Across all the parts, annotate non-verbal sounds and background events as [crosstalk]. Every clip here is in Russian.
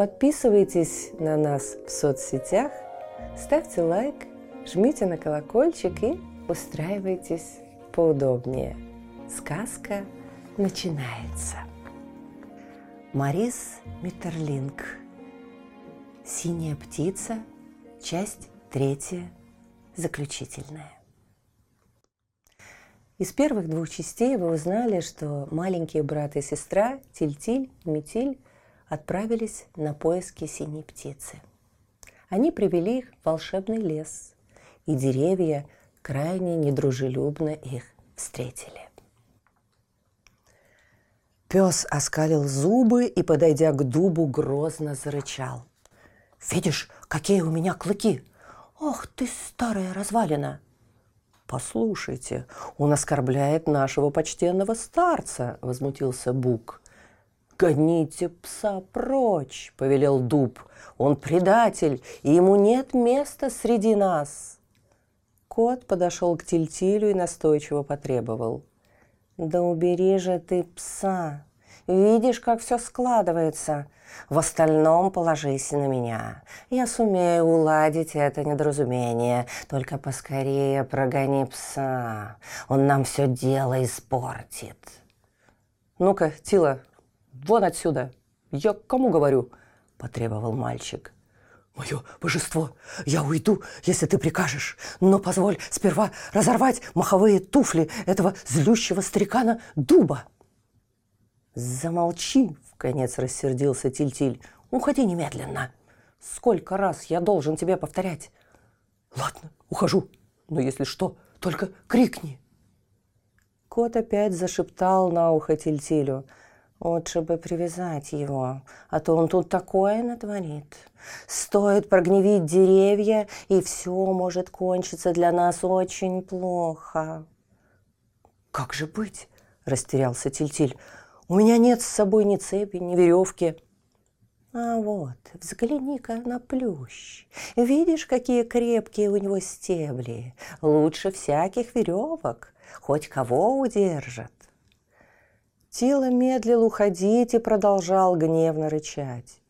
Подписывайтесь на нас в соцсетях, ставьте лайк, жмите на колокольчик и устраивайтесь поудобнее. Сказка начинается. Марис Миттерлинг. Синяя птица. Часть третья. Заключительная. Из первых двух частей вы узнали, что маленькие брат и сестра Тильтиль и Метиль отправились на поиски синей птицы. Они привели их в волшебный лес, и деревья крайне недружелюбно их встретили. Пес оскалил зубы и, подойдя к дубу, грозно зарычал. «Видишь, какие у меня клыки! Ох ты, старая развалина!» «Послушайте, он оскорбляет нашего почтенного старца!» – возмутился Бук. «Гоните пса прочь!» – повелел дуб. «Он предатель, и ему нет места среди нас!» Кот подошел к Тильтилю и настойчиво потребовал – да убери же ты пса. Видишь, как все складывается. В остальном положись на меня. Я сумею уладить это недоразумение. Только поскорее прогони пса. Он нам все дело испортит. Ну-ка, Тила, вон отсюда. Я кому говорю? Потребовал мальчик. «Мое божество, я уйду, если ты прикажешь, но позволь сперва разорвать маховые туфли этого злющего старикана дуба». «Замолчи!» – в конец рассердился Тильтиль. «Уходи немедленно! Сколько раз я должен тебе повторять?» «Ладно, ухожу, но если что, только крикни!» Кот опять зашептал на ухо Тильтилю – Лучше бы привязать его, а то он тут такое натворит. Стоит прогневить деревья, и все может кончиться для нас очень плохо. «Как же быть?» – растерялся Тильтиль. «У меня нет с собой ни цепи, ни веревки». А вот, взгляни-ка на плющ. Видишь, какие крепкие у него стебли. Лучше всяких веревок. Хоть кого удержат. Тила медлил уходить и продолжал гневно рычать.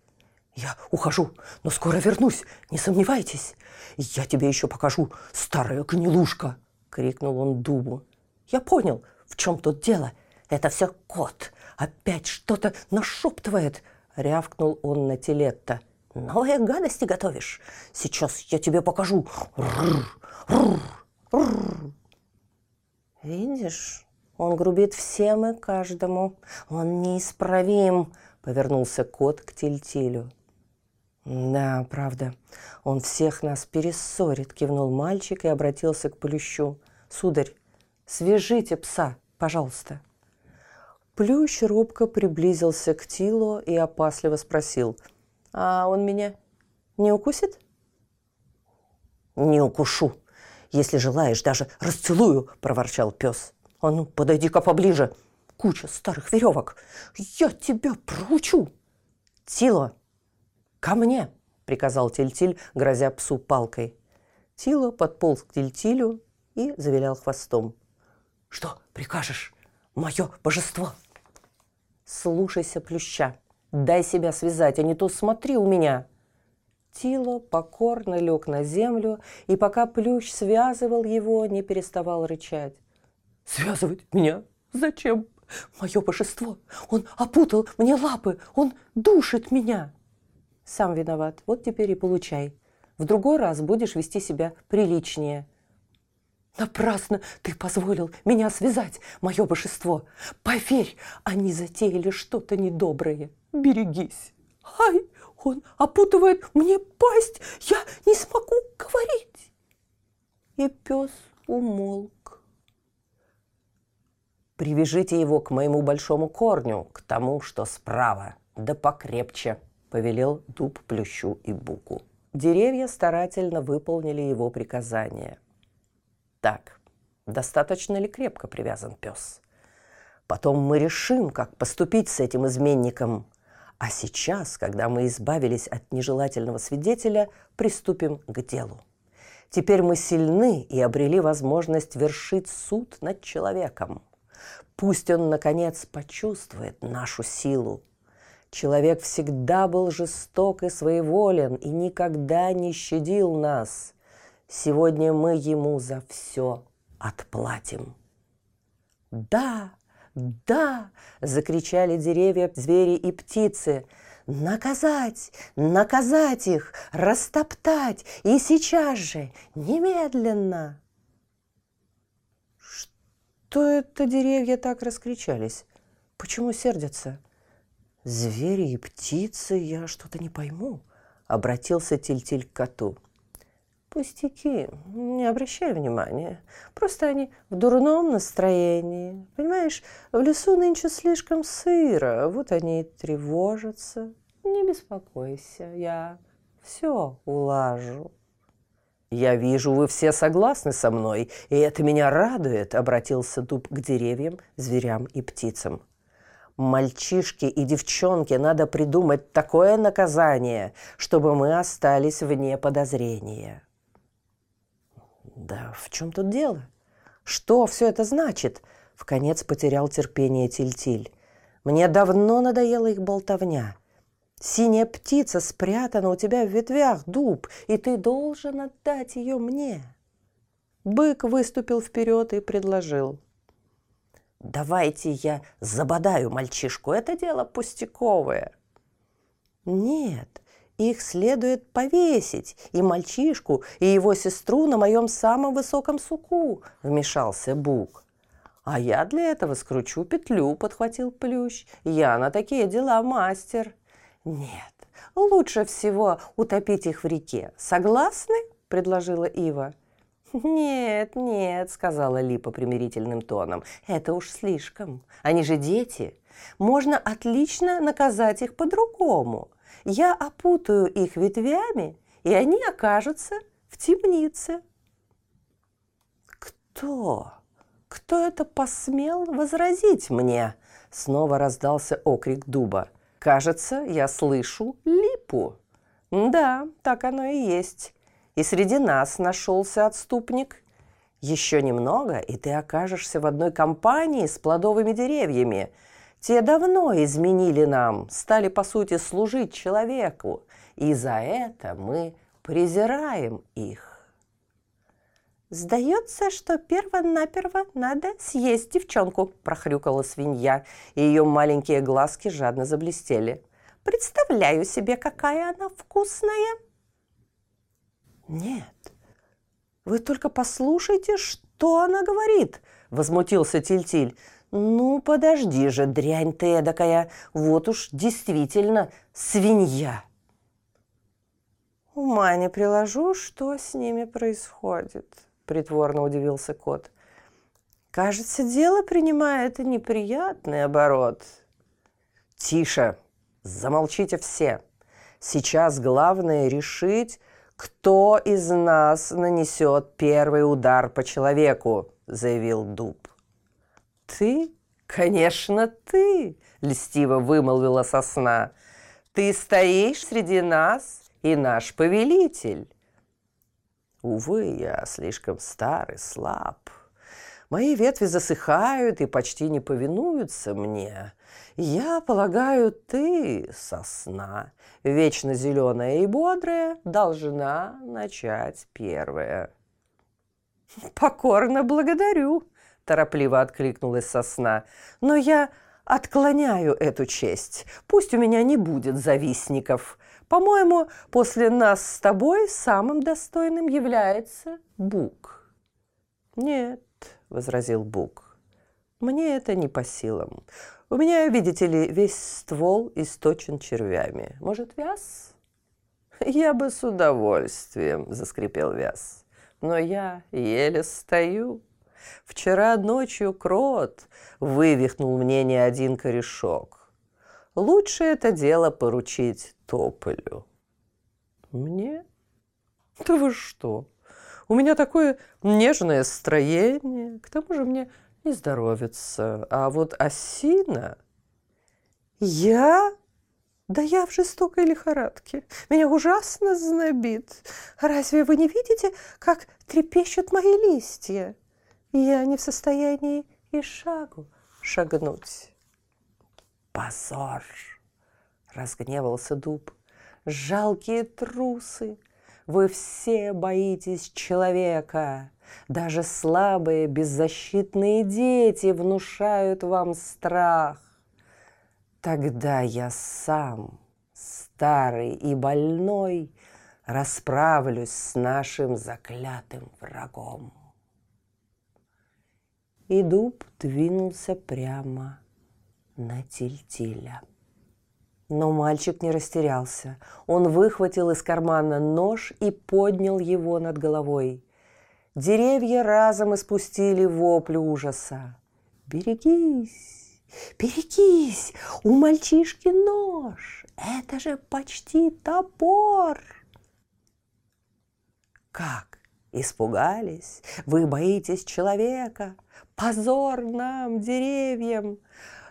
«Я ухожу, но скоро вернусь, не сомневайтесь. Я тебе еще покажу, старая гнилушка!» — крикнул он дубу. «Я понял, в чем тут дело. Это все кот. Опять что-то нашептывает!» — рявкнул он на Телетта. «Новые гадости готовишь? Сейчас я тебе покажу!» «Видишь, он грубит всем и каждому. Он неисправим, повернулся кот к Тильтилю. Да, правда, он всех нас перессорит, кивнул мальчик и обратился к Плющу. Сударь, свяжите пса, пожалуйста. Плющ робко приблизился к Тилу и опасливо спросил. «А он меня не укусит?» «Не укушу. Если желаешь, даже расцелую», – проворчал пес. А ну, подойди-ка поближе. Куча старых веревок. Я тебя проучу. Тило, ко мне, приказал Тильтиль, грозя псу палкой. Тило подполз к Тильтилю и завилял хвостом. Что прикажешь, мое божество? Слушайся, плюща. Дай себя связать, а не то смотри у меня. Тило покорно лег на землю, и пока плющ связывал его, не переставал рычать. Связывать меня? Зачем? Мое божество! Он опутал мне лапы! Он душит меня! Сам виноват. Вот теперь и получай. В другой раз будешь вести себя приличнее. Напрасно ты позволил меня связать, мое божество. Поверь, они затеяли что-то недоброе. Берегись. Ай, он опутывает мне пасть. Я не смогу говорить. И пес умолк. Привяжите его к моему большому корню, к тому, что справа, да покрепче, – повелел дуб, плющу и буку. Деревья старательно выполнили его приказание. Так, достаточно ли крепко привязан пес? Потом мы решим, как поступить с этим изменником. А сейчас, когда мы избавились от нежелательного свидетеля, приступим к делу. Теперь мы сильны и обрели возможность вершить суд над человеком. Пусть он, наконец, почувствует нашу силу. Человек всегда был жесток и своеволен и никогда не щадил нас. Сегодня мы ему за все отплатим. «Да, да!» – закричали деревья, звери и птицы. «Наказать! Наказать их! Растоптать! И сейчас же! Немедленно!» Что это деревья так раскричались? Почему сердятся? Звери и птицы, я что-то не пойму, обратился Тильтиль -тиль к коту. Пустяки, не обращай внимания. Просто они в дурном настроении. Понимаешь, в лесу нынче слишком сыро, вот они и тревожатся. Не беспокойся, я все улажу. «Я вижу, вы все согласны со мной, и это меня радует», — обратился дуб к деревьям, зверям и птицам. «Мальчишки и девчонки, надо придумать такое наказание, чтобы мы остались вне подозрения». «Да в чем тут дело? Что все это значит?» — в конец потерял терпение Тильтиль. «Мне давно надоела их болтовня. Синяя птица спрятана у тебя в ветвях, дуб, и ты должен отдать ее мне. Бык выступил вперед и предложил. Давайте я забодаю мальчишку, это дело пустяковое. Нет, их следует повесить, и мальчишку, и его сестру на моем самом высоком суку, вмешался Бук. А я для этого скручу петлю, подхватил Плющ. Я на такие дела мастер. «Нет, лучше всего утопить их в реке. Согласны?» – предложила Ива. «Нет, нет», – сказала Липа примирительным тоном. «Это уж слишком. Они же дети. Можно отлично наказать их по-другому. Я опутаю их ветвями, и они окажутся в темнице». «Кто? Кто это посмел возразить мне?» Снова раздался окрик дуба. Кажется, я слышу липу. Да, так оно и есть. И среди нас нашелся отступник. Еще немного, и ты окажешься в одной компании с плодовыми деревьями. Те давно изменили нам, стали, по сути, служить человеку. И за это мы презираем их. «Сдается, что перво-наперво надо съесть девчонку», – прохрюкала свинья, и ее маленькие глазки жадно заблестели. «Представляю себе, какая она вкусная!» «Нет, вы только послушайте, что она говорит!» – возмутился Тильтиль. -тиль. «Ну, подожди же, дрянь ты эдакая, вот уж действительно свинья!» «Ума не приложу, что с ними происходит», притворно удивился кот. Кажется, дело принимает неприятный оборот. Тише, замолчите все. Сейчас главное решить, кто из нас нанесет первый удар по человеку, заявил дуб. Ты? Конечно, ты, льстиво вымолвила сосна. Ты стоишь среди нас и наш повелитель. Увы, я слишком стар и слаб. Мои ветви засыхают и почти не повинуются мне. Я полагаю, ты, сосна, вечно зеленая и бодрая, должна начать первая. [laughs] «Покорно благодарю», – торопливо откликнулась сосна. «Но я отклоняю эту честь. Пусть у меня не будет завистников. По-моему, после нас с тобой самым достойным является Бук. Нет, возразил Бук. Мне это не по силам. У меня, видите ли, весь ствол источен червями. Может, вяз? Я бы с удовольствием, заскрипел вяз. Но я еле стою. Вчера ночью крот вывихнул мне не один корешок. Лучше это дело поручить Тополю. Мне? Да вы что? У меня такое нежное строение, к тому же мне не здоровится. А вот осина... Я? Да я в жестокой лихорадке. Меня ужасно знобит. Разве вы не видите, как трепещут мои листья? Я не в состоянии и шагу шагнуть. Позор! Разгневался дуб. Жалкие трусы! Вы все боитесь человека. Даже слабые, беззащитные дети внушают вам страх. Тогда я сам, старый и больной, расправлюсь с нашим заклятым врагом. И дуб двинулся прямо на Тильтиля. Но мальчик не растерялся. Он выхватил из кармана нож и поднял его над головой. Деревья разом испустили вопль ужаса. «Берегись! Берегись! У мальчишки нож! Это же почти топор!» «Как? Испугались? Вы боитесь человека? Позор нам, деревьям!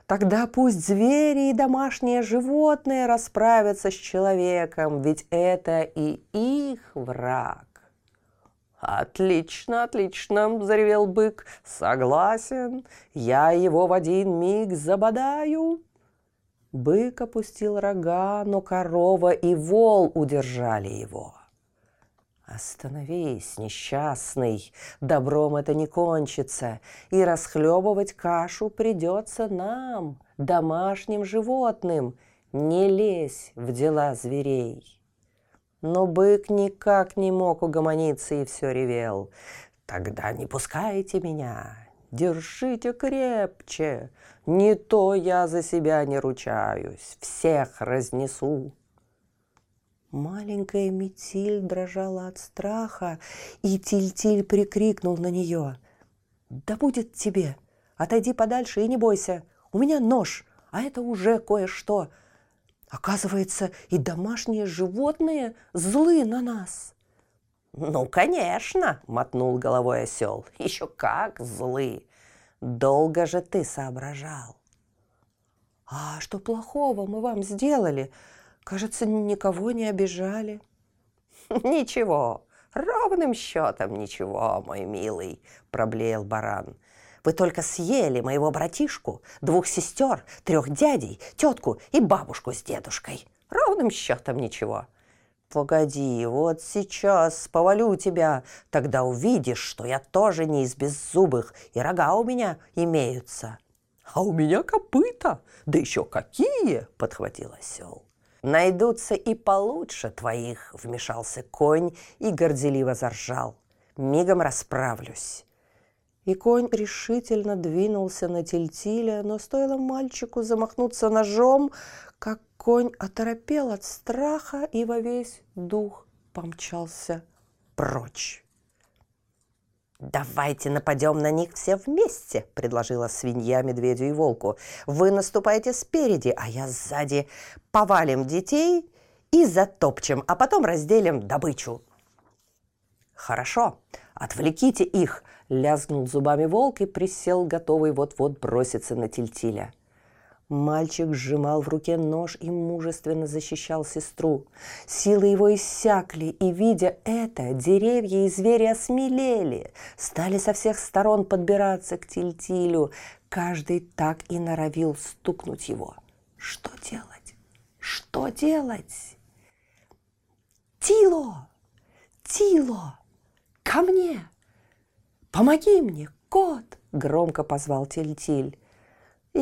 Тогда пусть звери и домашние животные расправятся с человеком, ведь это и их враг. «Отлично, отлично!» – заревел бык. «Согласен, я его в один миг забодаю!» Бык опустил рога, но корова и вол удержали его. «Остановись, несчастный, добром это не кончится, и расхлебывать кашу придется нам, домашним животным, не лезь в дела зверей». Но бык никак не мог угомониться и все ревел. «Тогда не пускайте меня, держите крепче, не то я за себя не ручаюсь, всех разнесу». Маленькая метиль дрожала от страха, и Тиль-Тиль прикрикнул на нее. «Да будет тебе! Отойди подальше и не бойся! У меня нож, а это уже кое-что! Оказывается, и домашние животные злы на нас!» «Ну, конечно!» — мотнул головой осел. «Еще как злы! Долго же ты соображал!» «А что плохого мы вам сделали?» Кажется, никого не обижали. [laughs] Ничего, ровным счетом ничего, мой милый, проблеял баран. Вы только съели моего братишку, двух сестер, трех дядей, тетку и бабушку с дедушкой. Ровным счетом ничего. Погоди, вот сейчас повалю тебя, тогда увидишь, что я тоже не из беззубых, и рога у меня имеются. А у меня копыта, да еще какие, подхватил осел. Найдутся и получше твоих, вмешался конь и горделиво заржал. Мигом расправлюсь. И конь решительно двинулся на тельтиля, но стоило мальчику замахнуться ножом, как конь оторопел от страха и во весь дух помчался прочь. «Давайте нападем на них все вместе», — предложила свинья медведю и волку. «Вы наступаете спереди, а я сзади. Повалим детей и затопчем, а потом разделим добычу». «Хорошо, отвлеките их», — лязгнул зубами волк и присел, готовый вот-вот броситься на тельтиля. Мальчик сжимал в руке нож и мужественно защищал сестру. Силы его иссякли, и, видя это, деревья и звери осмелели, стали со всех сторон подбираться к Тильтилю. Каждый так и норовил стукнуть его. Что делать? Что делать? Тило! Тило! Ко мне! Помоги мне, кот! Громко позвал Тильтиль.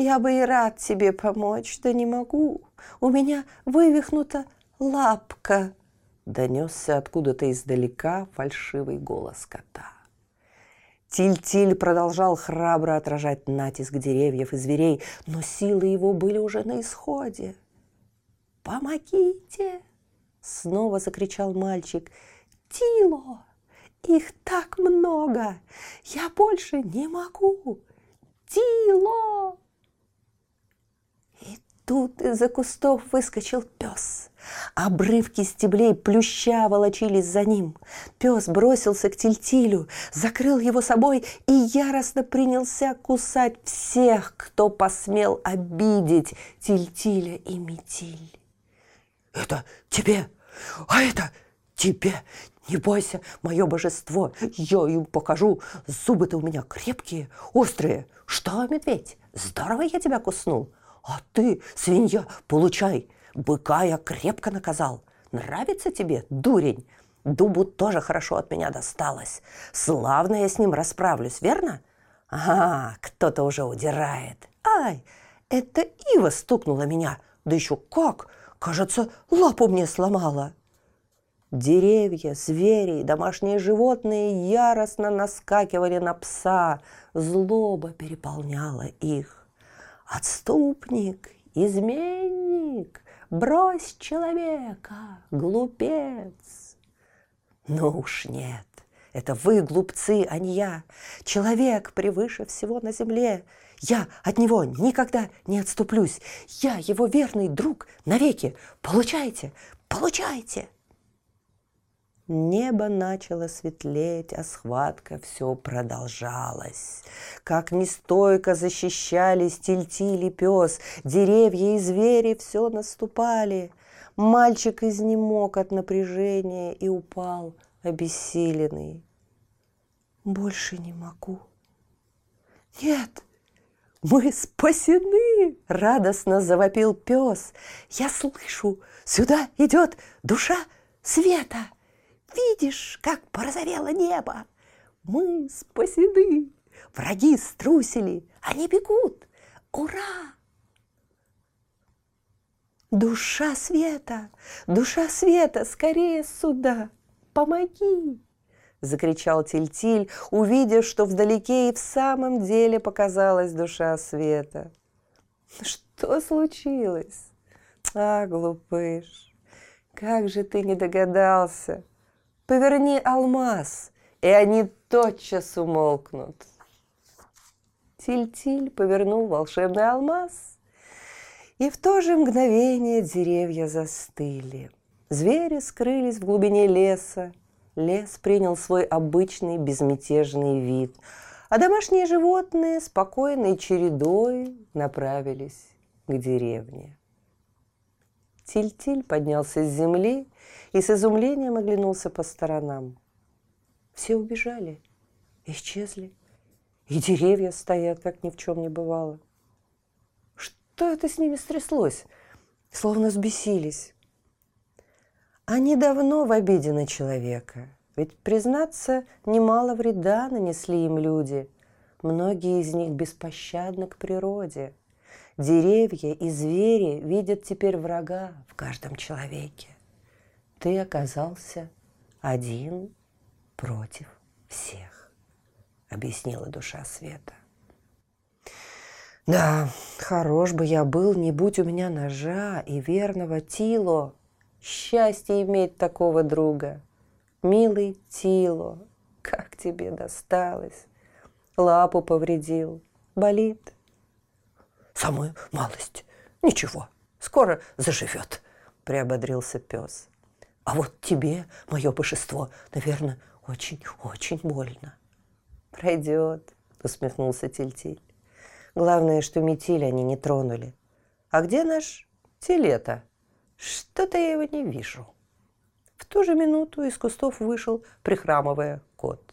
Я бы и рад тебе помочь, да не могу. У меня вывихнута лапка. Донесся откуда-то издалека фальшивый голос кота. Тиль-Тиль продолжал храбро отражать натиск деревьев и зверей, но силы его были уже на исходе. «Помогите!» — снова закричал мальчик. «Тило! Их так много! Я больше не могу! Тило!» Тут из-за кустов выскочил пес. Обрывки стеблей плюща волочились за ним. Пес бросился к Тильтилю, закрыл его собой и яростно принялся кусать всех, кто посмел обидеть Тильтиля и Метиль. «Это тебе, а это тебе! Не бойся, мое божество, я им покажу. Зубы-то у меня крепкие, острые. Что, медведь, здорово я тебя куснул? А ты, свинья, получай, Быка я крепко наказал. Нравится тебе, дурень? Дубу тоже хорошо от меня досталось. Славно я с ним расправлюсь, верно? Ага, кто-то уже удирает. Ай, это Ива стукнула меня. Да еще как? Кажется, лапу мне сломала. Деревья, звери и домашние животные яростно наскакивали на пса. Злоба переполняла их. Отступник, изменник, Брось человека, глупец. Ну уж нет, это вы глупцы, а не я. Человек превыше всего на земле. Я от него никогда не отступлюсь. Я его верный друг навеки. Получайте, получайте. Небо начало светлеть, а схватка все продолжалась. Как нестойко защищались тельтиль и пес, деревья и звери все наступали. Мальчик изнемог от напряжения и упал обессиленный. «Больше не могу». «Нет, мы спасены!» – радостно завопил пес. «Я слышу, сюда идет душа света!» Видишь, как порозовело небо? Мы спасены. Враги струсили, они бегут. Ура! Душа света, душа света, скорее сюда, помоги! Закричал Тильтиль, увидев, что вдалеке и в самом деле показалась душа света. Что случилось? А, глупыш, как же ты не догадался? Поверни алмаз, и они тотчас умолкнут. Тиль-тиль повернул волшебный алмаз, и в то же мгновение деревья застыли. Звери скрылись в глубине леса, лес принял свой обычный безмятежный вид, а домашние животные спокойной чередой направились к деревне. Тиль-тиль поднялся с земли и с изумлением оглянулся по сторонам. Все убежали, исчезли, и деревья стоят, как ни в чем не бывало. Что это с ними стряслось? Словно сбесились. Они давно в обиде на человека, ведь, признаться, немало вреда нанесли им люди. Многие из них беспощадны к природе. Деревья и звери видят теперь врага в каждом человеке ты оказался один против всех, объяснила душа света. Да, хорош бы я был, не будь у меня ножа и верного Тило. Счастье иметь такого друга. Милый Тило, как тебе досталось. Лапу повредил. Болит? Самую малость. Ничего, скоро заживет, приободрился пес. А вот тебе, мое божество, наверное, очень-очень больно. Пройдет, усмехнулся Тильтиль. Главное, что метиль они не тронули. А где наш телета? Что-то я его не вижу. В ту же минуту из кустов вышел, прихрамывая, кот.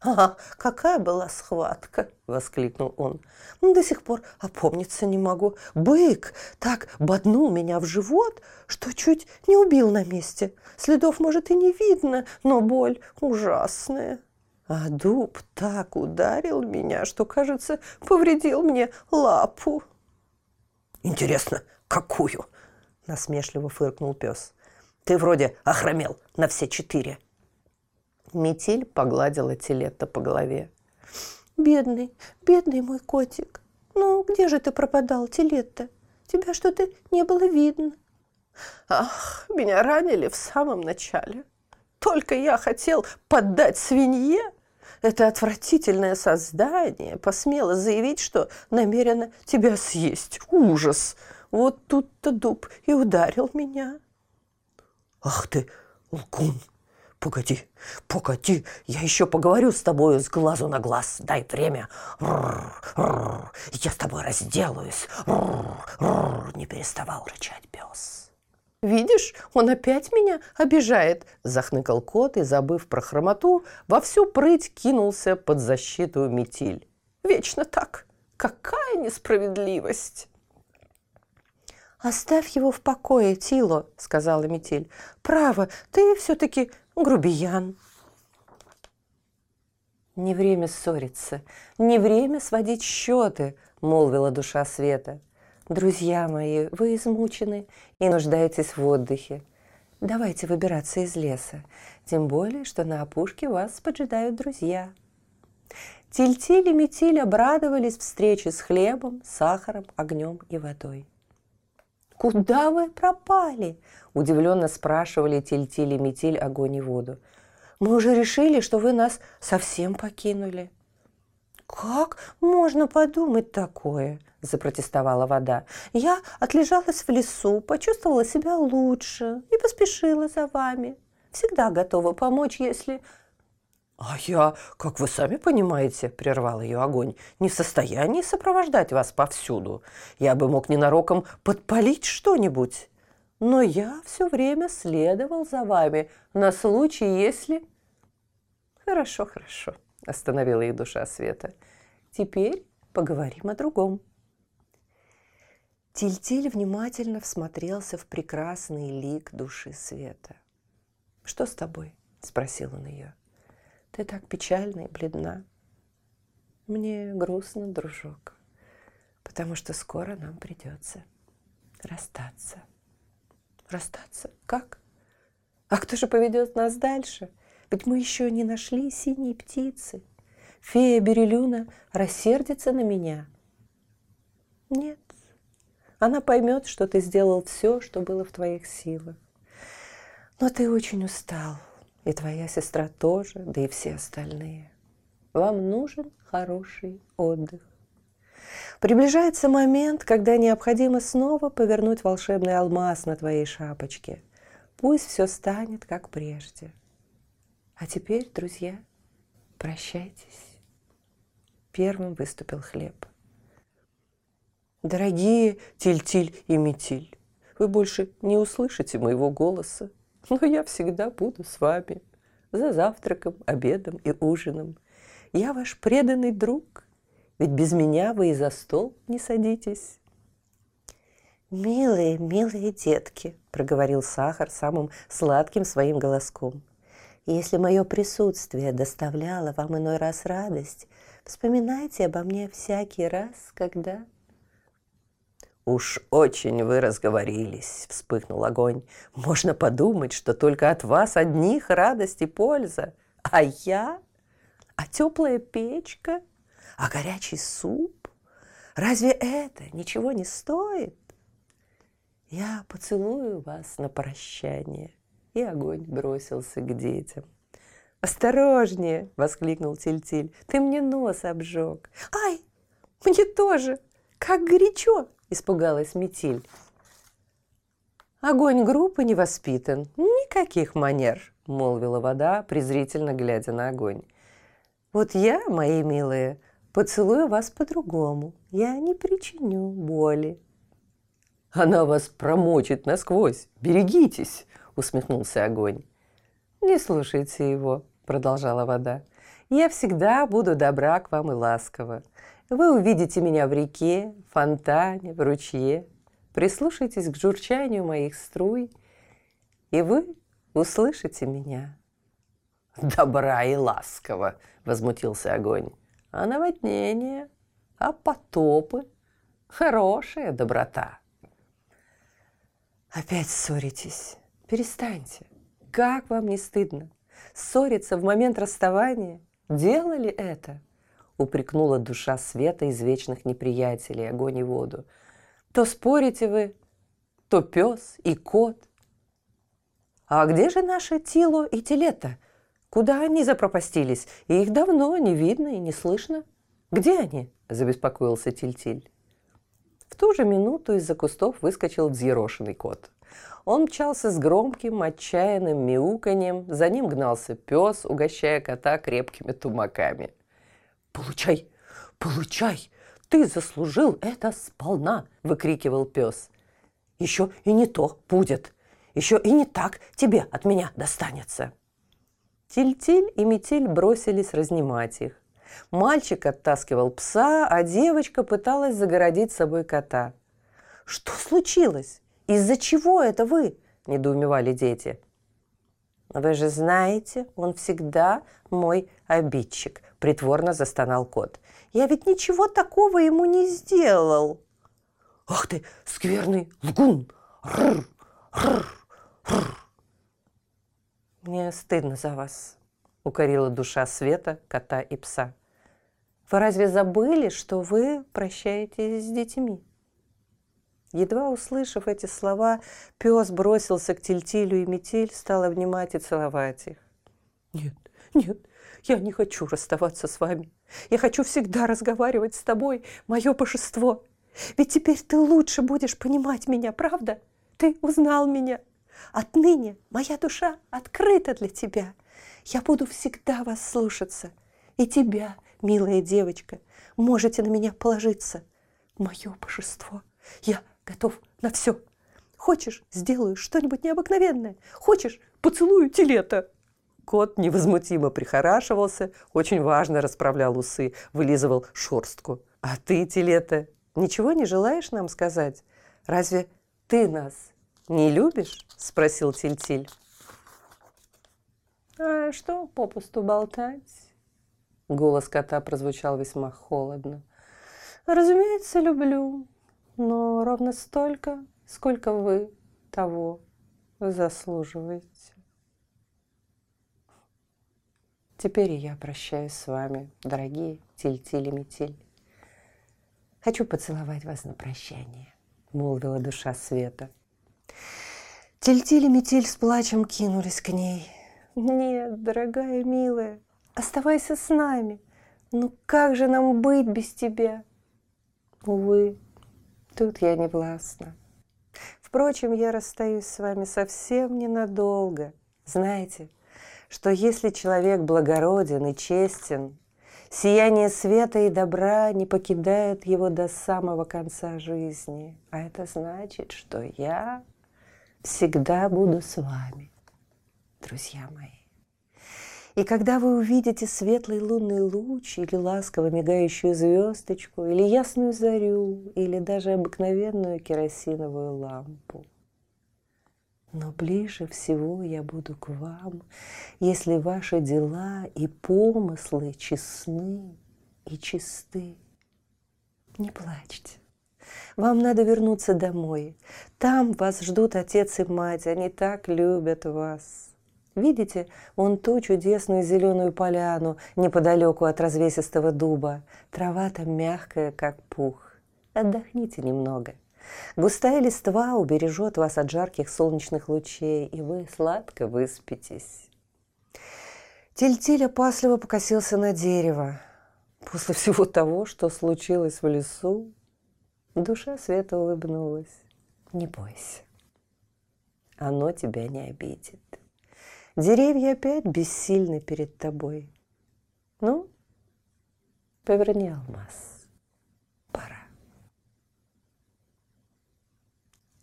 «Ага, какая была схватка!» – воскликнул он. «До сих пор опомниться не могу. Бык так боднул меня в живот, что чуть не убил на месте. Следов, может, и не видно, но боль ужасная. А дуб так ударил меня, что, кажется, повредил мне лапу». «Интересно, какую?» – насмешливо фыркнул пес. «Ты вроде охромел на все четыре». Метель погладила Телетта по голове. «Бедный, бедный мой котик! Ну, где же ты пропадал, Телетта? Тебя что-то не было видно». «Ах, меня ранили в самом начале. Только я хотел поддать свинье. Это отвратительное создание посмело заявить, что намерено тебя съесть. Ужас! Вот тут-то дуб и ударил меня. Ах ты, лгун! Погоди, погоди, я еще поговорю с тобою с глазу на глаз. Дай время. Я с тобой разделаюсь. Не переставал рычать пес. «Видишь, он опять меня обижает!» – захныкал кот и, забыв про хромоту, во всю прыть кинулся под защиту метиль. «Вечно так! Какая несправедливость!» «Оставь его в покое, Тило», — сказала Метель. «Право, ты все-таки грубиян». «Не время ссориться, не время сводить счеты», — молвила душа Света. «Друзья мои, вы измучены и нуждаетесь в отдыхе. Давайте выбираться из леса, тем более, что на опушке вас поджидают друзья». Тильтиль и Метиль обрадовались встрече с хлебом, сахаром, огнем и водой. «Куда вы пропали?» – удивленно спрашивали Тильтиль и Метиль огонь и воду. «Мы уже решили, что вы нас совсем покинули». «Как можно подумать такое?» – запротестовала вода. «Я отлежалась в лесу, почувствовала себя лучше и поспешила за вами. Всегда готова помочь, если «А я, как вы сами понимаете, — прервал ее огонь, — не в состоянии сопровождать вас повсюду. Я бы мог ненароком подпалить что-нибудь. Но я все время следовал за вами на случай, если...» «Хорошо, хорошо», — остановила их душа Света. «Теперь поговорим о другом». Тильтиль внимательно всмотрелся в прекрасный лик души Света. «Что с тобой?» — спросил он ее. — ты так печальна и бледна. Мне грустно, дружок, потому что скоро нам придется расстаться. Расстаться? Как? А кто же поведет нас дальше? Ведь мы еще не нашли синей птицы. Фея Берелюна рассердится на меня. Нет, она поймет, что ты сделал все, что было в твоих силах. Но ты очень устал, и твоя сестра тоже, да и все остальные. Вам нужен хороший отдых. Приближается момент, когда необходимо снова повернуть волшебный алмаз на твоей шапочке. Пусть все станет как прежде. А теперь, друзья, прощайтесь. Первым выступил хлеб. Дорогие Тильтиль и Метиль, вы больше не услышите моего голоса но я всегда буду с вами за завтраком, обедом и ужином. Я ваш преданный друг, ведь без меня вы и за стол не садитесь. «Милые, милые детки», — проговорил Сахар самым сладким своим голоском. «Если мое присутствие доставляло вам иной раз радость, вспоминайте обо мне всякий раз, когда «Уж очень вы разговорились», — вспыхнул огонь. «Можно подумать, что только от вас одних радость и польза. А я? А теплая печка? А горячий суп? Разве это ничего не стоит?» «Я поцелую вас на прощание». И огонь бросился к детям. «Осторожнее!» — воскликнул Тильтиль. «Ты мне нос обжег!» «Ай, мне тоже! Как горячо!» Испугалась Метиль. «Огонь группы не воспитан, никаких манер», — молвила вода, презрительно глядя на огонь. «Вот я, мои милые, поцелую вас по-другому. Я не причиню боли». «Она вас промочит насквозь. Берегитесь!» — усмехнулся огонь. «Не слушайте его», — продолжала вода. «Я всегда буду добра к вам и ласкова. Вы увидите меня в реке, фонтане, в ручье. Прислушайтесь к журчанию моих струй, и вы услышите меня. Добра и ласково, возмутился огонь. А наводнение, а потопы, хорошая доброта. Опять ссоритесь. Перестаньте. Как вам не стыдно? Ссориться в момент расставания? Делали это? Упрекнула душа света из вечных неприятелей, огонь и воду. То спорите вы, то пес и кот. А где же наши Тило и Телета? Куда они запропастились? И их давно не видно и не слышно. Где они? Забеспокоился Тильтиль. В ту же минуту из-за кустов выскочил взъерошенный кот. Он мчался с громким, отчаянным мяуканьем, за ним гнался пес, угощая кота крепкими тумаками. «Получай, получай! Ты заслужил это сполна!» – выкрикивал пес. «Еще и не то будет! Еще и не так тебе от меня достанется!» Тильтиль и Метиль бросились разнимать их. Мальчик оттаскивал пса, а девочка пыталась загородить собой кота. «Что случилось? Из-за чего это вы?» – недоумевали дети. «Вы же знаете, он всегда мой обидчик», – притворно застонал кот. «Я ведь ничего такого ему не сделал». «Ах ты, скверный лгун! Рр, рр, рр. «Мне стыдно за вас», – укорила душа Света, кота и пса. «Вы разве забыли, что вы прощаетесь с детьми?» Едва услышав эти слова, пес бросился к Тильтилю, и Метель стал обнимать и целовать их. «Нет, нет, я не хочу расставаться с вами. Я хочу всегда разговаривать с тобой, мое божество. Ведь теперь ты лучше будешь понимать меня, правда? Ты узнал меня, Отныне моя душа открыта для тебя. Я буду всегда вас слушаться. И тебя, милая девочка, можете на меня положиться. Мое божество, я готов на все. Хочешь, сделаю что-нибудь необыкновенное. Хочешь, поцелую телета. Кот невозмутимо прихорашивался, очень важно расправлял усы, вылизывал шорстку. А ты, телета, ничего не желаешь нам сказать? Разве ты нас «Не любишь?» – спросил Тильтиль. «А что попусту болтать?» Голос кота прозвучал весьма холодно. «Разумеется, люблю, но ровно столько, сколько вы того заслуживаете». Теперь я прощаюсь с вами, дорогие Тильтиль и Метиль. Хочу поцеловать вас на прощание, молвила душа света. Тильтиль Метель с плачем кинулись к ней. «Нет, дорогая, милая, оставайся с нами. Ну как же нам быть без тебя?» Увы, тут я не властна. Впрочем, я расстаюсь с вами совсем ненадолго. Знаете, что если человек благороден и честен, сияние света и добра не покидает его до самого конца жизни. А это значит, что я всегда буду с вами, друзья мои. И когда вы увидите светлый лунный луч или ласково мигающую звездочку, или ясную зарю, или даже обыкновенную керосиновую лампу, но ближе всего я буду к вам, если ваши дела и помыслы честны и чисты. Не плачьте. Вам надо вернуться домой. Там вас ждут отец и мать. Они так любят вас. Видите вон ту чудесную зеленую поляну неподалеку от развесистого дуба. Трава там мягкая, как пух. Отдохните немного. Густая листва убережет вас от жарких солнечных лучей, и вы сладко выспитесь. Тильтиль опасливо покосился на дерево. После всего того, что случилось в лесу, Душа Света улыбнулась. Не бойся. Оно тебя не обидит. Деревья опять бессильны перед тобой. Ну, поверни алмаз.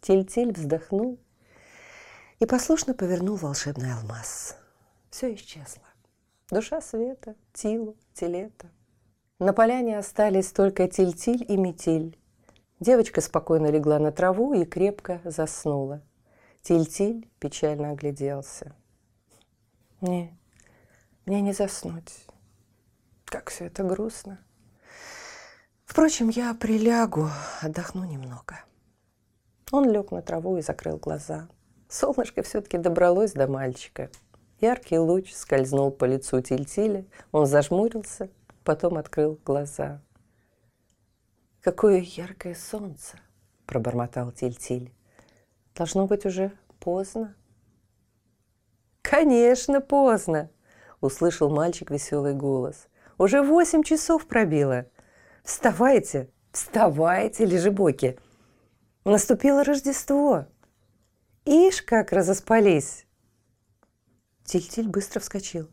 Тильтиль вздохнул и послушно повернул волшебный алмаз. Все исчезло. Душа света, Тилу, Телета. На поляне остались только Тильтиль и Метиль. Девочка спокойно легла на траву и крепко заснула. Тиль-Тиль печально огляделся. «Не, мне не заснуть. Как все это грустно. Впрочем, я прилягу, отдохну немного». Он лег на траву и закрыл глаза. Солнышко все-таки добралось до мальчика. Яркий луч скользнул по лицу Тильтиля, он зажмурился, потом открыл глаза – «Какое яркое солнце!» – пробормотал Тиль-Тиль. «Должно быть уже поздно». «Конечно, поздно!» – услышал мальчик веселый голос. «Уже восемь часов пробило. Вставайте, Вставайте, лежебоки. Наступило Рождество. Ишь, как разоспались. Тиль-тиль быстро вскочил.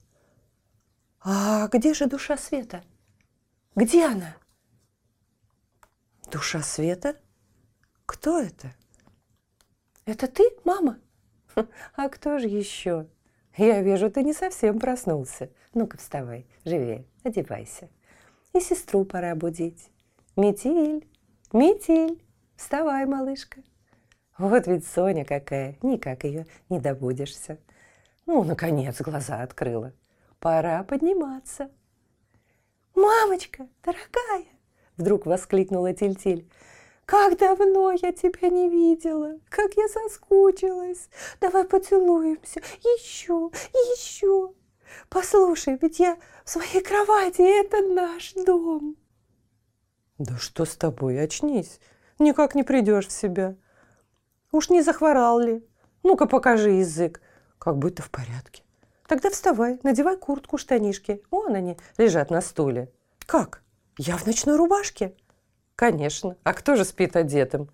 А где же душа света? Где она? Душа света? Кто это? Это ты, мама? А кто же еще? Я вижу, ты не совсем проснулся. Ну-ка, вставай, живее, одевайся. И сестру пора будить. Метиль, Метиль, вставай, малышка. Вот ведь Соня какая, никак ее не добудешься. Ну, наконец, глаза открыла. Пора подниматься. «Мамочка, дорогая!» Вдруг воскликнула Тильтиль. Как давно я тебя не видела, как я соскучилась. Давай поцелуемся, еще, еще. Послушай, ведь я в своей кровати, это наш дом. Да что с тобой, очнись, никак не придешь в себя. Уж не захворал ли? Ну-ка покажи язык, как будто в порядке. Тогда вставай, надевай куртку, штанишки. Вон они лежат на стуле. Как? Я в ночной рубашке? Конечно. А кто же спит одетым?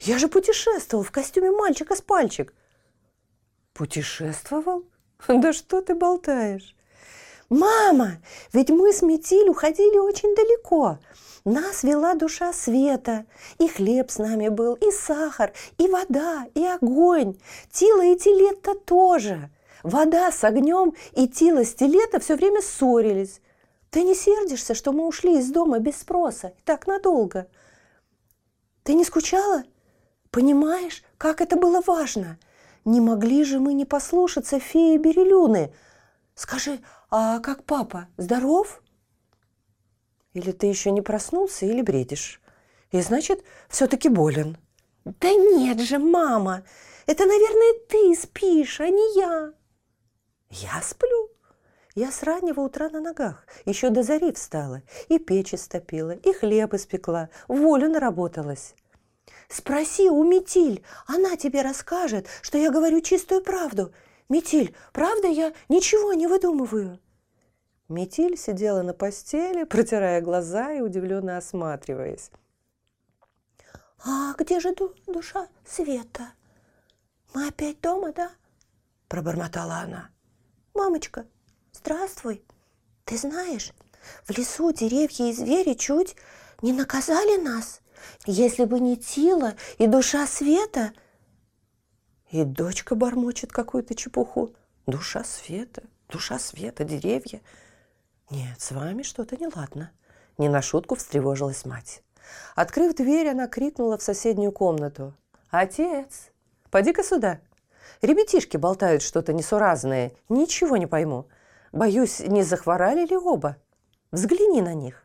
Я же путешествовал в костюме мальчика с пальчик. Путешествовал? Да что ты болтаешь? Мама, ведь мы с Метиль уходили очень далеко. Нас вела душа света. И хлеб с нами был, и сахар, и вода, и огонь. Тила и Тилетта тоже. Вода с огнем и Тила с Тилета все время ссорились. Ты не сердишься, что мы ушли из дома без спроса и так надолго? Ты не скучала? Понимаешь, как это было важно? Не могли же мы не послушаться феи Берелюны. Скажи, а как папа, здоров? Или ты еще не проснулся, или бредишь. И значит, все-таки болен. Да нет же, мама, это, наверное, ты спишь, а не я. Я сплю. Я с раннего утра на ногах, еще до зари встала, и печь истопила, и хлеб испекла, волю наработалась. Спроси у Метиль, она тебе расскажет, что я говорю чистую правду. Метиль, правда я ничего не выдумываю?» Метиль сидела на постели, протирая глаза и удивленно осматриваясь. «А где же ду душа Света? Мы опять дома, да?» – пробормотала она. «Мамочка, Здравствуй. Ты знаешь, в лесу деревья и звери чуть не наказали нас. Если бы не Тила и душа света... И дочка бормочет какую-то чепуху. Душа света, душа света, деревья. Нет, с вами что-то неладно. Не на шутку встревожилась мать. Открыв дверь, она крикнула в соседнюю комнату. «Отец, поди-ка сюда. Ребятишки болтают что-то несуразное. Ничего не пойму. Боюсь, не захворали ли оба? Взгляни на них.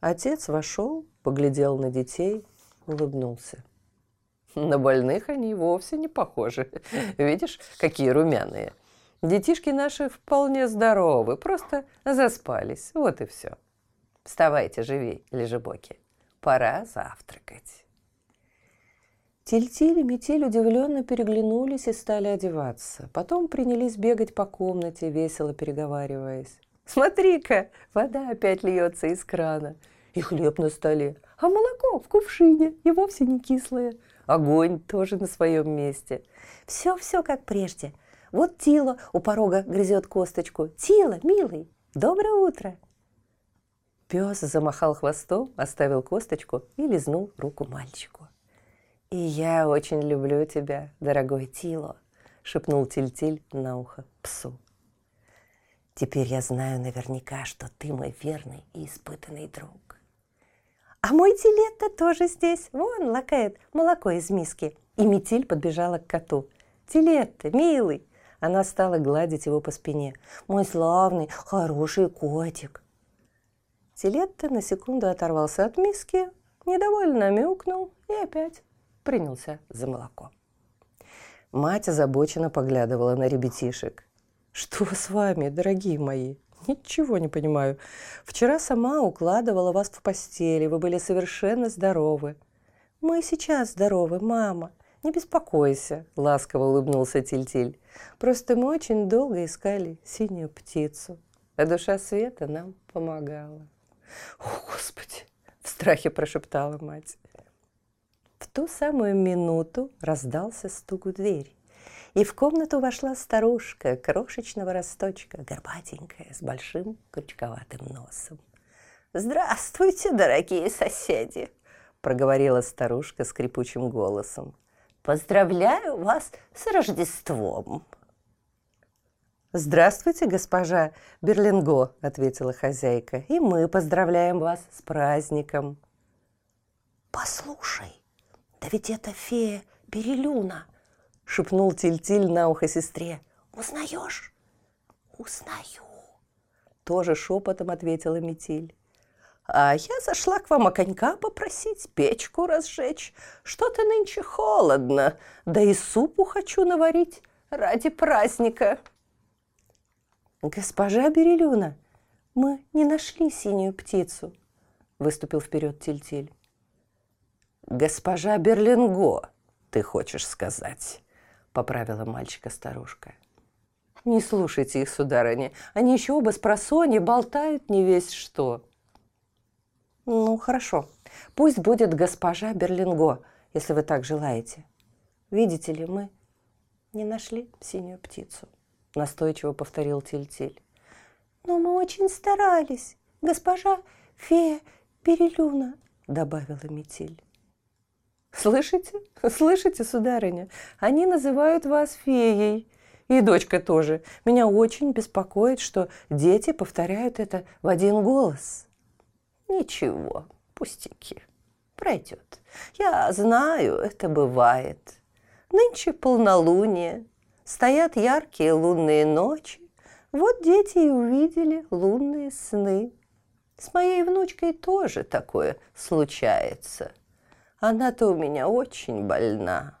Отец вошел, поглядел на детей, улыбнулся. На больных они вовсе не похожи. Видишь, какие румяные. Детишки наши вполне здоровы, просто заспались. Вот и все. Вставайте живей, лежебоки. Пора завтракать. Тильтиль и Метель удивленно переглянулись и стали одеваться. Потом принялись бегать по комнате, весело переговариваясь. «Смотри-ка, вода опять льется из крана, и хлеб на столе, а молоко в кувшине, и вовсе не кислое. Огонь тоже на своем месте. Все-все как прежде. Вот Тила у порога грызет косточку. Тила, милый, доброе утро!» Пес замахал хвостом, оставил косточку и лизнул руку мальчику. «И я очень люблю тебя, дорогой Тило», — шепнул Тильтиль -тиль на ухо псу. «Теперь я знаю наверняка, что ты мой верный и испытанный друг». «А мой Тилетто тоже здесь. Вон лакает молоко из миски». И Метиль подбежала к коту. «Тилетто, милый!» Она стала гладить его по спине. «Мой славный, хороший котик!» Тилетто на секунду оторвался от миски, недовольно мяукнул и опять принялся за молоко. Мать озабоченно поглядывала на ребятишек. «Что с вами, дорогие мои? Ничего не понимаю. Вчера сама укладывала вас в постели, вы были совершенно здоровы». «Мы сейчас здоровы, мама. Не беспокойся», — ласково улыбнулся Тильтиль. «Просто мы очень долго искали синюю птицу, а душа света нам помогала». «О, Господи!» В страхе прошептала мать. В ту самую минуту раздался стук в дверь. И в комнату вошла старушка крошечного росточка, горбатенькая, с большим крючковатым носом. «Здравствуйте, дорогие соседи!» – проговорила старушка скрипучим голосом. «Поздравляю вас с Рождеством!» «Здравствуйте, госпожа Берлинго», – ответила хозяйка. «И мы поздравляем вас с праздником». «Послушай, да ведь это фея Берелюна!» – шепнул Тильтиль на ухо сестре. «Узнаешь?» «Узнаю», – тоже шепотом ответила Метиль. «А я зашла к вам оконька попросить, печку разжечь. Что-то нынче холодно, да и супу хочу наварить ради праздника». «Госпожа Берелюна, мы не нашли синюю птицу», – выступил вперед Тильтиль. -тиль. «Госпожа Берлинго, ты хочешь сказать?» – поправила мальчика старушка. «Не слушайте их, сударыня, они еще оба с просони болтают не весь что». «Ну, хорошо, пусть будет госпожа Берлинго, если вы так желаете. Видите ли, мы не нашли синюю птицу» настойчиво повторил Тильтиль. «Но мы очень старались, госпожа фея Перелюна», добавила Метиль. «Слышите? Слышите, сударыня? Они называют вас феей. И дочка тоже. Меня очень беспокоит, что дети повторяют это в один голос». «Ничего, пустяки. Пройдет. Я знаю, это бывает. Нынче полнолуние, Стоят яркие лунные ночи, вот дети и увидели лунные сны. С моей внучкой тоже такое случается. Она-то у меня очень больна.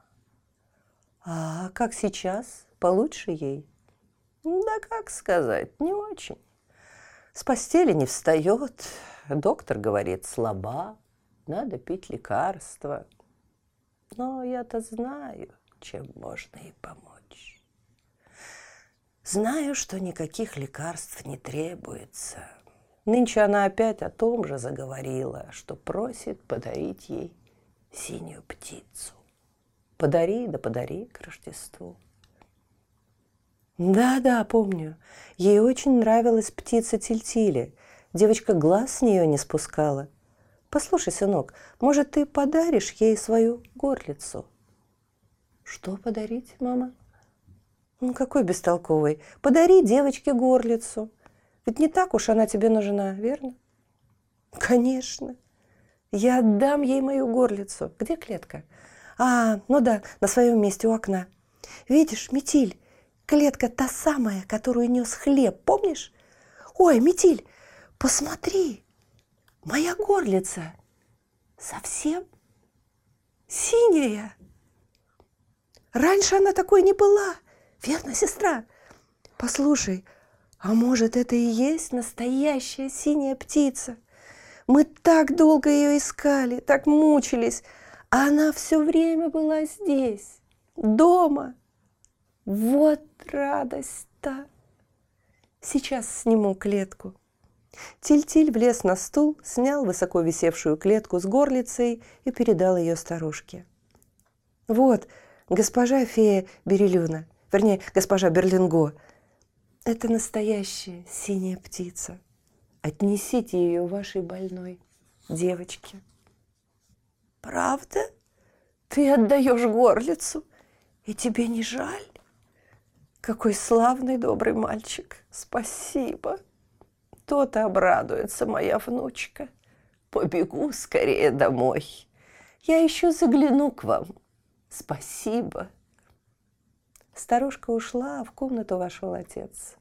А как сейчас? Получше ей? Да как сказать, не очень. С постели не встает, доктор говорит, слаба, надо пить лекарства. Но я-то знаю, чем можно ей помочь. Знаю, что никаких лекарств не требуется. Нынче она опять о том же заговорила, что просит подарить ей синюю птицу. Подари, да подари к Рождеству. Да-да, помню. Ей очень нравилась птица Тильтили. Девочка глаз с нее не спускала. Послушай, сынок, может, ты подаришь ей свою горлицу? Что подарить, мама? Ну, какой бестолковый. Подари девочке горлицу. Ведь не так уж она тебе нужна, верно? Конечно. Я отдам ей мою горлицу. Где клетка? А, ну да, на своем месте у окна. Видишь, Метиль, клетка та самая, которую нес хлеб, помнишь? Ой, Метиль, посмотри, моя горлица совсем синяя. Раньше она такой не была. Верно, сестра? Послушай, а может, это и есть настоящая синяя птица? Мы так долго ее искали, так мучились, а она все время была здесь, дома. Вот радость-то! Сейчас сниму клетку. Тиль-тиль влез на стул, снял высоко висевшую клетку с горлицей и передал ее старушке. «Вот, госпожа фея Берелюна, вернее, госпожа Берлинго. Это настоящая синяя птица. Отнесите ее вашей больной девочке. Правда? Ты отдаешь горлицу, и тебе не жаль? Какой славный добрый мальчик. Спасибо. То-то обрадуется моя внучка. Побегу скорее домой. Я еще загляну к вам. Спасибо. Старушка ушла, а в комнату вошел отец.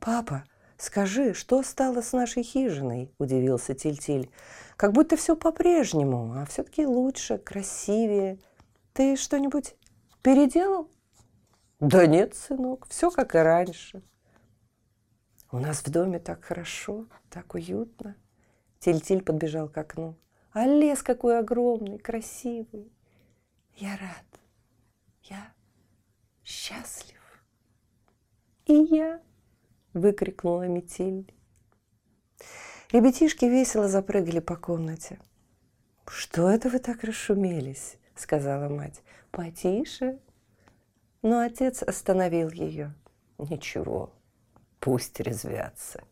«Папа, скажи, что стало с нашей хижиной?» – удивился Тильтиль. «Как будто все по-прежнему, а все-таки лучше, красивее. Ты что-нибудь переделал?» «Да нет, сынок, все как и раньше». «У нас в доме так хорошо, так уютно». Тильтиль подбежал к окну. «А лес какой огромный, красивый!» «Я рад, я счастлив. И я, выкрикнула Метиль. Ребятишки весело запрыгали по комнате. «Что это вы так расшумелись?» — сказала мать. «Потише». Но отец остановил ее. «Ничего, пусть резвятся.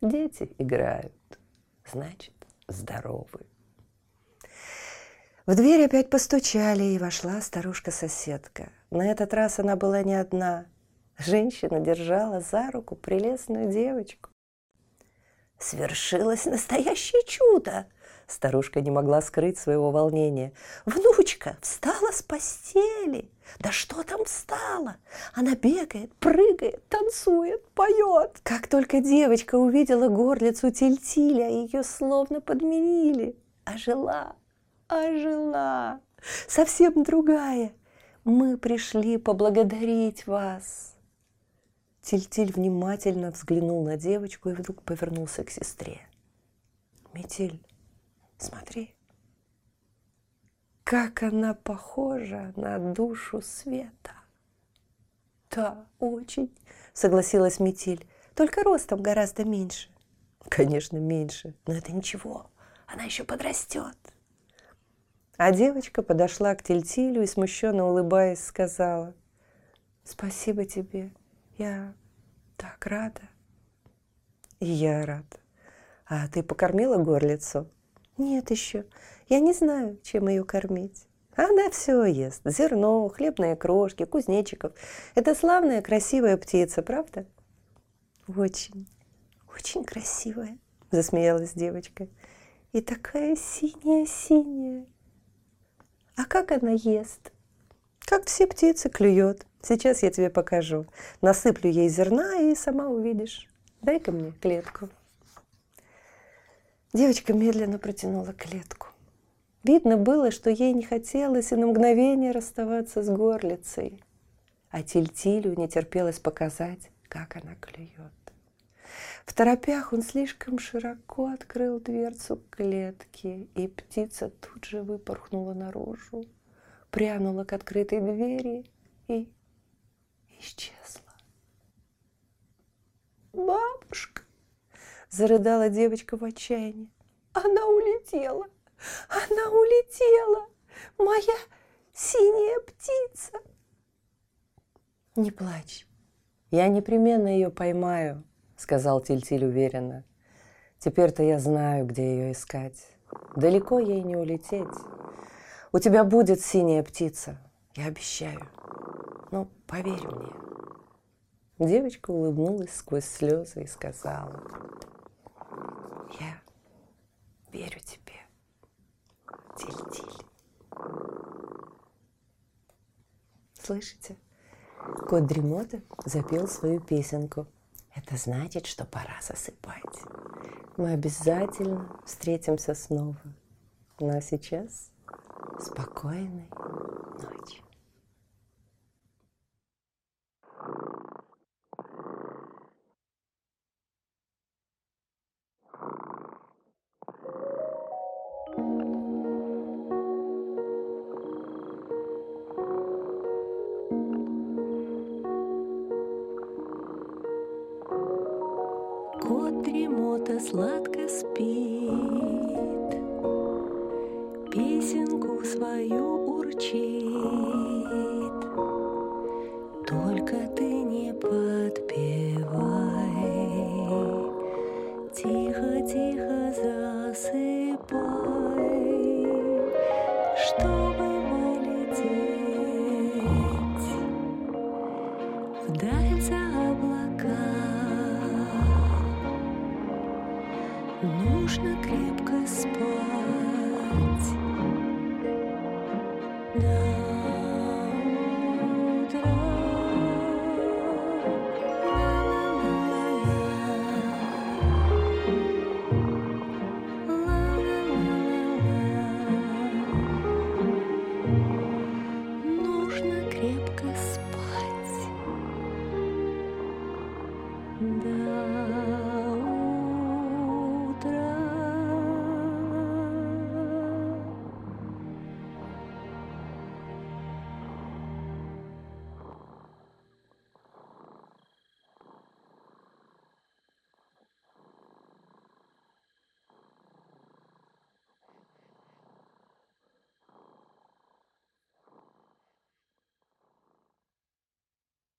Дети играют, значит, здоровы». В дверь опять постучали, и вошла старушка-соседка. На этот раз она была не одна. Женщина держала за руку прелестную девочку. Свершилось настоящее чудо! Старушка не могла скрыть своего волнения. Внучка встала с постели. Да что там встала? Она бегает, прыгает, танцует, поет. Как только девочка увидела горлицу Тильтиля, ее словно подменили. Ожила, ожила. Совсем другая. Мы пришли поблагодарить вас. Тильтиль внимательно взглянул на девочку и вдруг повернулся к сестре. Метель, смотри, как она похожа на душу света. Да, очень, согласилась Метель, только ростом гораздо меньше. Конечно, меньше, но это ничего, она еще подрастет. А девочка подошла к Тильтилю и, смущенно улыбаясь, сказала, «Спасибо тебе, я так рада». «И я рада. А ты покормила горлицу?» «Нет еще. Я не знаю, чем ее кормить». Она все ест. Зерно, хлебные крошки, кузнечиков. Это славная, красивая птица, правда? Очень, очень красивая, засмеялась девочка. И такая синяя-синяя. А как она ест? Как все птицы клюет. Сейчас я тебе покажу. Насыплю ей зерна и сама увидишь. Дай-ка мне клетку. Девочка медленно протянула клетку. Видно было, что ей не хотелось и на мгновение расставаться с горлицей. А Тильтилю не терпелось показать, как она клюет. В торопях он слишком широко открыл дверцу клетки, и птица тут же выпорхнула наружу, прянула к открытой двери и исчезла. «Бабушка!» – зарыдала девочка в отчаянии. «Она улетела! Она улетела! Моя синяя птица!» «Не плачь, я непременно ее поймаю», сказал Тильтиль уверенно. Теперь-то я знаю, где ее искать. Далеко ей не улететь. У тебя будет синяя птица, я обещаю. Ну, поверь мне. Девочка улыбнулась сквозь слезы и сказала, я верю тебе, Тильтиль. Слышите? Кот Дремота запел свою песенку – это значит, что пора засыпать. Мы обязательно встретимся снова. Ну а сейчас спокойной ночи. Сладко спит,